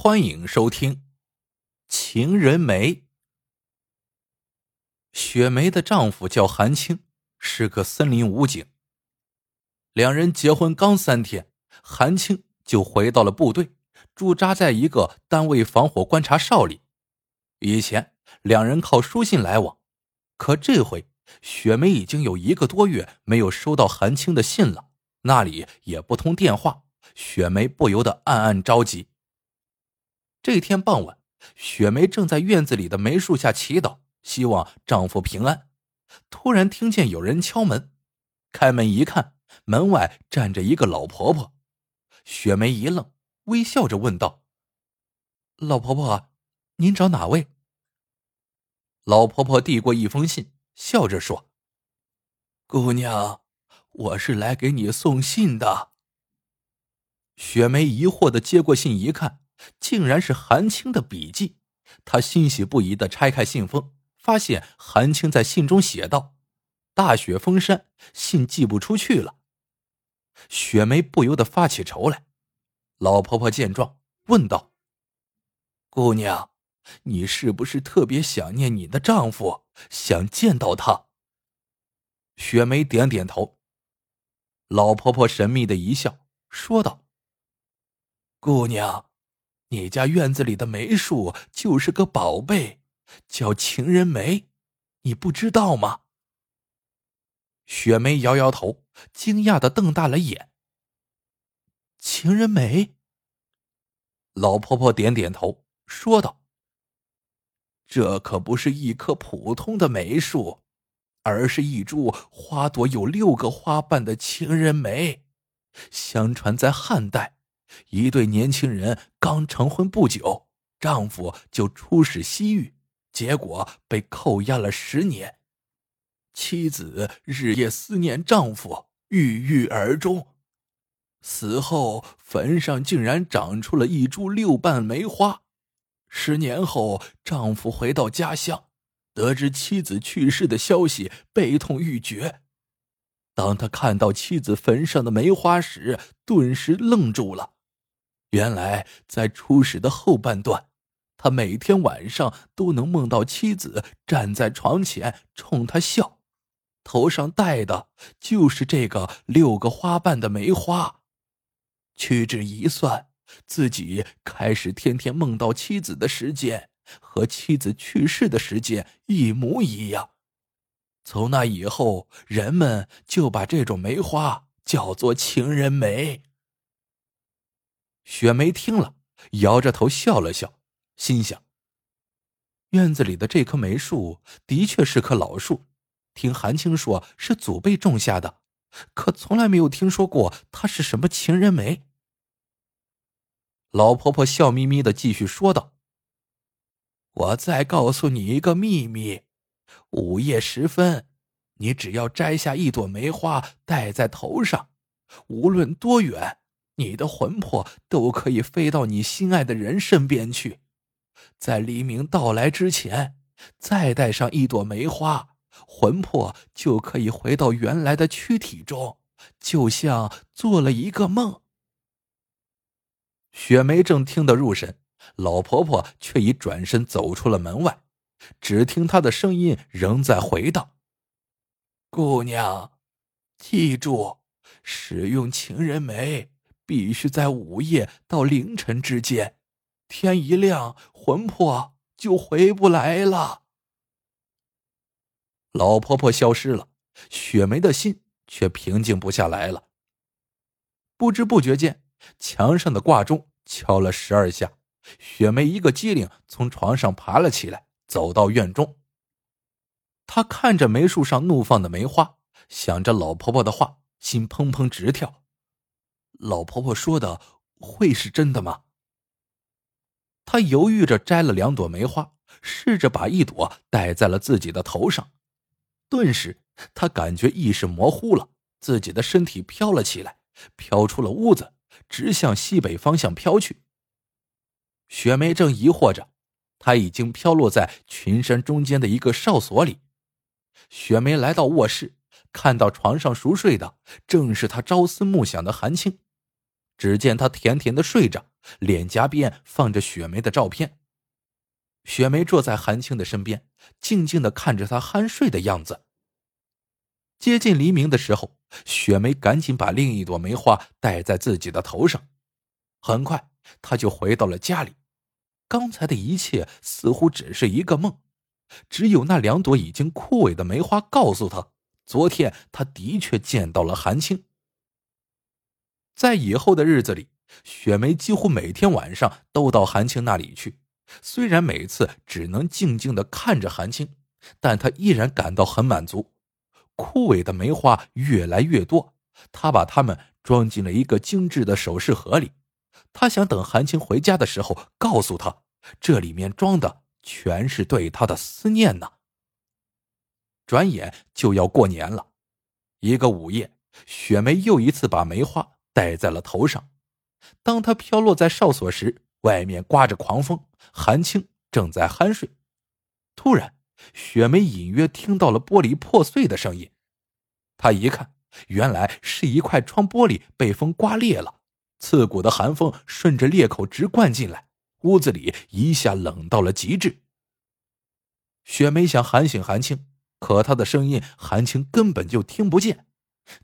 欢迎收听《情人梅》。雪梅的丈夫叫韩青，是个森林武警。两人结婚刚三天，韩青就回到了部队，驻扎在一个单位防火观察哨里。以前两人靠书信来往，可这回雪梅已经有一个多月没有收到韩青的信了，那里也不通电话，雪梅不由得暗暗着急。这天傍晚，雪梅正在院子里的梅树下祈祷，希望丈夫平安。突然听见有人敲门，开门一看，门外站着一个老婆婆。雪梅一愣，微笑着问道：“老婆婆，您找哪位？”老婆婆递过一封信，笑着说：“姑娘，我是来给你送信的。”雪梅疑惑的接过信一看。竟然是韩青的笔迹，他欣喜不已的拆开信封，发现韩青在信中写道：“大雪封山，信寄不出去了。”雪梅不由得发起愁来。老婆婆见状，问道：“姑娘，你是不是特别想念你的丈夫，想见到他？”雪梅点点头。老婆婆神秘的一笑，说道：“姑娘。”你家院子里的梅树就是个宝贝，叫情人梅，你不知道吗？雪梅摇摇头，惊讶的瞪大了眼。情人梅。老婆婆点点头，说道：“这可不是一棵普通的梅树，而是一株花朵有六个花瓣的情人梅。相传在汉代。”一对年轻人刚成婚不久，丈夫就出使西域，结果被扣押了十年。妻子日夜思念丈夫，郁郁而终。死后，坟上竟然长出了一株六瓣梅花。十年后，丈夫回到家乡，得知妻子去世的消息，悲痛欲绝。当他看到妻子坟上的梅花时，顿时愣住了。原来，在初始的后半段，他每天晚上都能梦到妻子站在床前冲他笑，头上戴的就是这个六个花瓣的梅花。屈指一算，自己开始天天梦到妻子的时间和妻子去世的时间一模一样。从那以后，人们就把这种梅花叫做情人梅。雪梅听了，摇着头笑了笑，心想：院子里的这棵梅树的确是棵老树，听韩青说是祖辈种下的，可从来没有听说过它是什么情人梅。老婆婆笑眯眯的继续说道：“我再告诉你一个秘密，午夜时分，你只要摘下一朵梅花戴在头上，无论多远。”你的魂魄都可以飞到你心爱的人身边去，在黎明到来之前，再带上一朵梅花，魂魄就可以回到原来的躯体中，就像做了一个梦。雪梅正听得入神，老婆婆却已转身走出了门外，只听她的声音仍在回荡：“姑娘，记住，使用情人梅。”必须在午夜到凌晨之间，天一亮，魂魄就回不来了。老婆婆消失了，雪梅的心却平静不下来了。不知不觉间，墙上的挂钟敲了十二下，雪梅一个机灵，从床上爬了起来，走到院中。她看着梅树上怒放的梅花，想着老婆婆的话，心砰砰直跳。老婆婆说的会是真的吗？她犹豫着摘了两朵梅花，试着把一朵戴在了自己的头上。顿时，她感觉意识模糊了，自己的身体飘了起来，飘出了屋子，直向西北方向飘去。雪梅正疑惑着，她已经飘落在群山中间的一个哨所里。雪梅来到卧室，看到床上熟睡的正是她朝思暮想的韩青。只见他甜甜的睡着，脸颊边放着雪梅的照片。雪梅坐在韩青的身边，静静的看着他酣睡的样子。接近黎明的时候，雪梅赶紧把另一朵梅花戴在自己的头上。很快，她就回到了家里。刚才的一切似乎只是一个梦，只有那两朵已经枯萎的梅花告诉她，昨天她的确见到了韩青。在以后的日子里，雪梅几乎每天晚上都到韩青那里去。虽然每次只能静静的看着韩青，但她依然感到很满足。枯萎的梅花越来越多，他把它们装进了一个精致的首饰盒里。他想等韩青回家的时候，告诉他，这里面装的全是对他的思念呢。转眼就要过年了，一个午夜，雪梅又一次把梅花戴在了头上。当它飘落在哨所时，外面刮着狂风，韩青正在酣睡。突然，雪梅隐约听到了玻璃破碎的声音，她一看，原来是一块窗玻璃被风刮裂了，刺骨的寒风顺着裂口直灌进来，屋子里一下冷到了极致。雪梅想喊醒韩青，可她的声音韩青根本就听不见。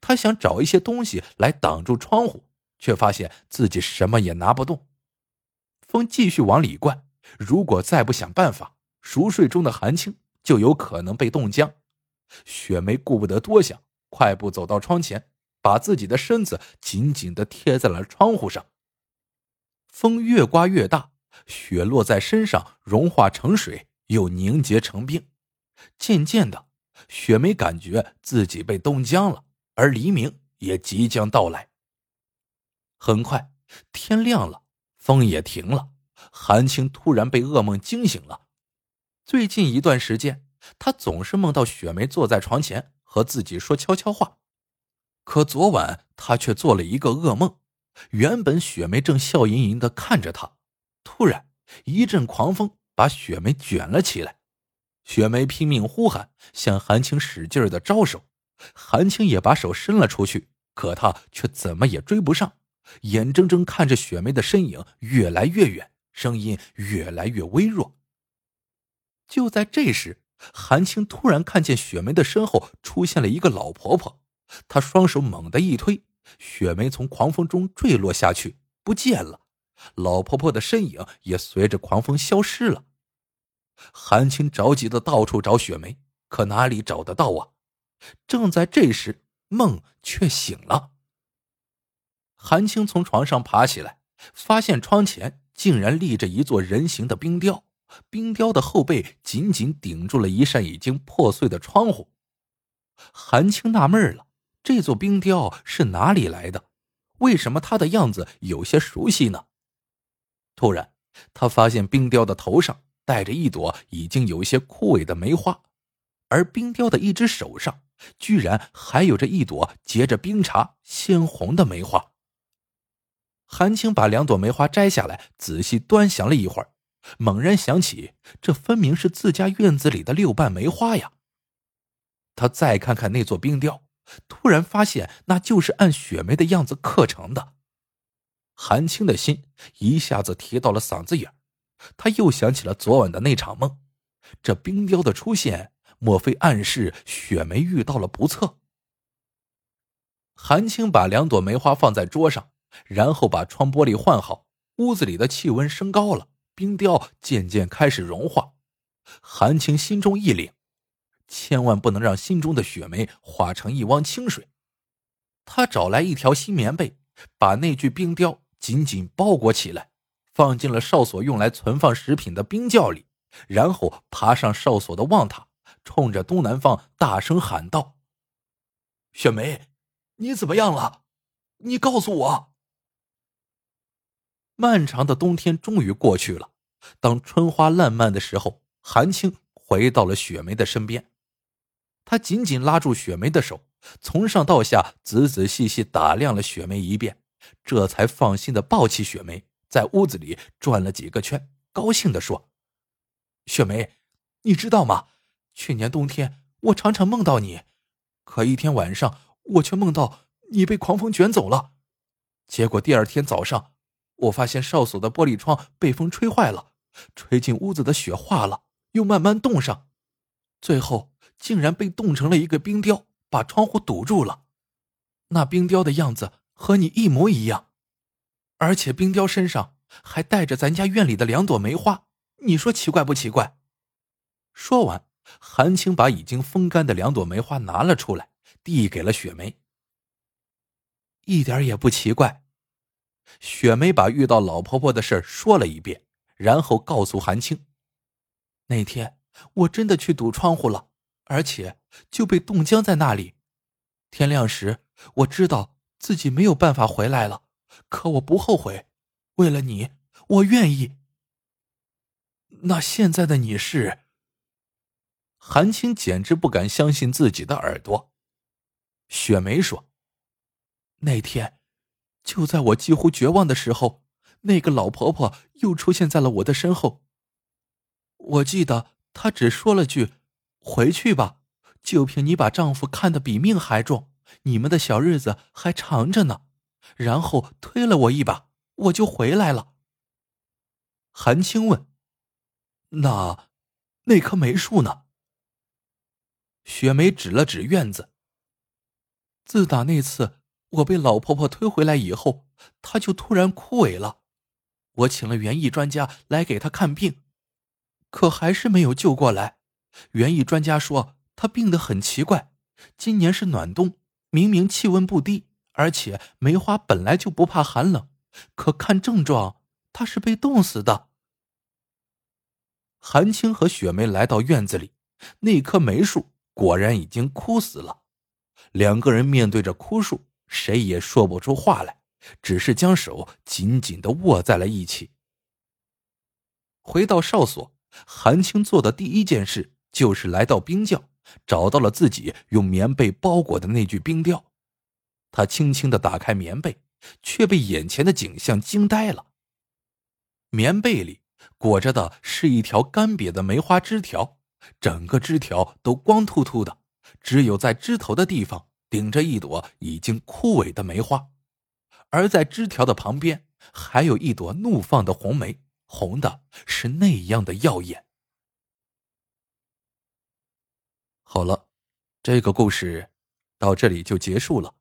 他想找一些东西来挡住窗户，却发现自己什么也拿不动。风继续往里灌，如果再不想办法，熟睡中的韩青。就有可能被冻僵。雪梅顾不得多想，快步走到窗前，把自己的身子紧紧的贴在了窗户上。风越刮越大，雪落在身上融化成水，又凝结成冰。渐渐的，雪梅感觉自己被冻僵了，而黎明也即将到来。很快，天亮了，风也停了。韩青突然被噩梦惊醒了。最近一段时间，他总是梦到雪梅坐在床前和自己说悄悄话。可昨晚他却做了一个噩梦。原本雪梅正笑盈盈的看着他，突然一阵狂风把雪梅卷了起来。雪梅拼命呼喊，向韩青使劲的招手。韩青也把手伸了出去，可他却怎么也追不上，眼睁睁看着雪梅的身影越来越远，声音越来越微弱。就在这时，韩青突然看见雪梅的身后出现了一个老婆婆，她双手猛地一推，雪梅从狂风中坠落下去，不见了。老婆婆的身影也随着狂风消失了。韩青着急的到处找雪梅，可哪里找得到啊？正在这时，梦却醒了。韩青从床上爬起来，发现窗前竟然立着一座人形的冰雕。冰雕的后背紧紧顶住了一扇已经破碎的窗户。韩青纳闷了，这座冰雕是哪里来的？为什么它的样子有些熟悉呢？突然，他发现冰雕的头上戴着一朵已经有些枯萎的梅花，而冰雕的一只手上居然还有着一朵结着冰碴、鲜红的梅花。韩青把两朵梅花摘下来，仔细端详了一会儿。猛然想起，这分明是自家院子里的六瓣梅花呀！他再看看那座冰雕，突然发现那就是按雪梅的样子刻成的。韩青的心一下子提到了嗓子眼他又想起了昨晚的那场梦，这冰雕的出现，莫非暗示雪梅遇到了不测？韩青把两朵梅花放在桌上，然后把窗玻璃换好，屋子里的气温升高了。冰雕渐渐开始融化，韩青心中一凛，千万不能让心中的雪梅化成一汪清水。他找来一条新棉被，把那具冰雕紧紧包裹起来，放进了哨所用来存放食品的冰窖里，然后爬上哨所的望塔，冲着东南方大声喊道：“雪梅，你怎么样了？你告诉我。”漫长的冬天终于过去了。当春花烂漫的时候，韩青回到了雪梅的身边。他紧紧拉住雪梅的手，从上到下仔仔细细打量了雪梅一遍，这才放心的抱起雪梅，在屋子里转了几个圈，高兴的说：“雪梅，你知道吗？去年冬天我常常梦到你，可一天晚上我却梦到你被狂风卷走了。结果第二天早上，我发现哨所的玻璃窗被风吹坏了，吹进屋子的雪化了，又慢慢冻上，最后竟然被冻成了一个冰雕，把窗户堵住了。那冰雕的样子和你一模一样，而且冰雕身上还带着咱家院里的两朵梅花，你说奇怪不奇怪？说完，韩青把已经风干的两朵梅花拿了出来，递给了雪梅。一点也不奇怪。雪梅把遇到老婆婆的事说了一遍，然后告诉韩青：“那天我真的去堵窗户了，而且就被冻僵在那里。天亮时，我知道自己没有办法回来了，可我不后悔。为了你，我愿意。那现在的你是？”韩青简直不敢相信自己的耳朵。雪梅说：“那天，就在我几乎绝望的时候，那个老婆婆又出现在了我的身后。我记得她只说了句：‘回去吧，就凭你把丈夫看得比命还重，你们的小日子还长着呢。’然后推了我一把，我就回来了。”韩青问：“那，那棵梅树呢？”雪梅指了指院子。自打那次我被老婆婆推回来以后，她就突然枯萎了。我请了园艺专家来给她看病，可还是没有救过来。园艺专家说她病得很奇怪，今年是暖冬，明明气温不低，而且梅花本来就不怕寒冷，可看症状，她是被冻死的。韩青和雪梅来到院子里，那棵梅树。果然已经枯死了，两个人面对着枯树，谁也说不出话来，只是将手紧紧的握在了一起。回到哨所，韩青做的第一件事就是来到冰窖，找到了自己用棉被包裹的那具冰雕。他轻轻的打开棉被，却被眼前的景象惊呆了。棉被里裹着的是一条干瘪的梅花枝条。整个枝条都光秃秃的，只有在枝头的地方顶着一朵已经枯萎的梅花，而在枝条的旁边还有一朵怒放的红梅，红的是那样的耀眼。好了，这个故事到这里就结束了。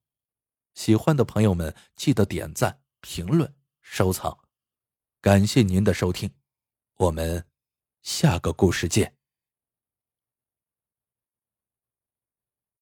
喜欢的朋友们记得点赞、评论、收藏，感谢您的收听，我们下个故事见。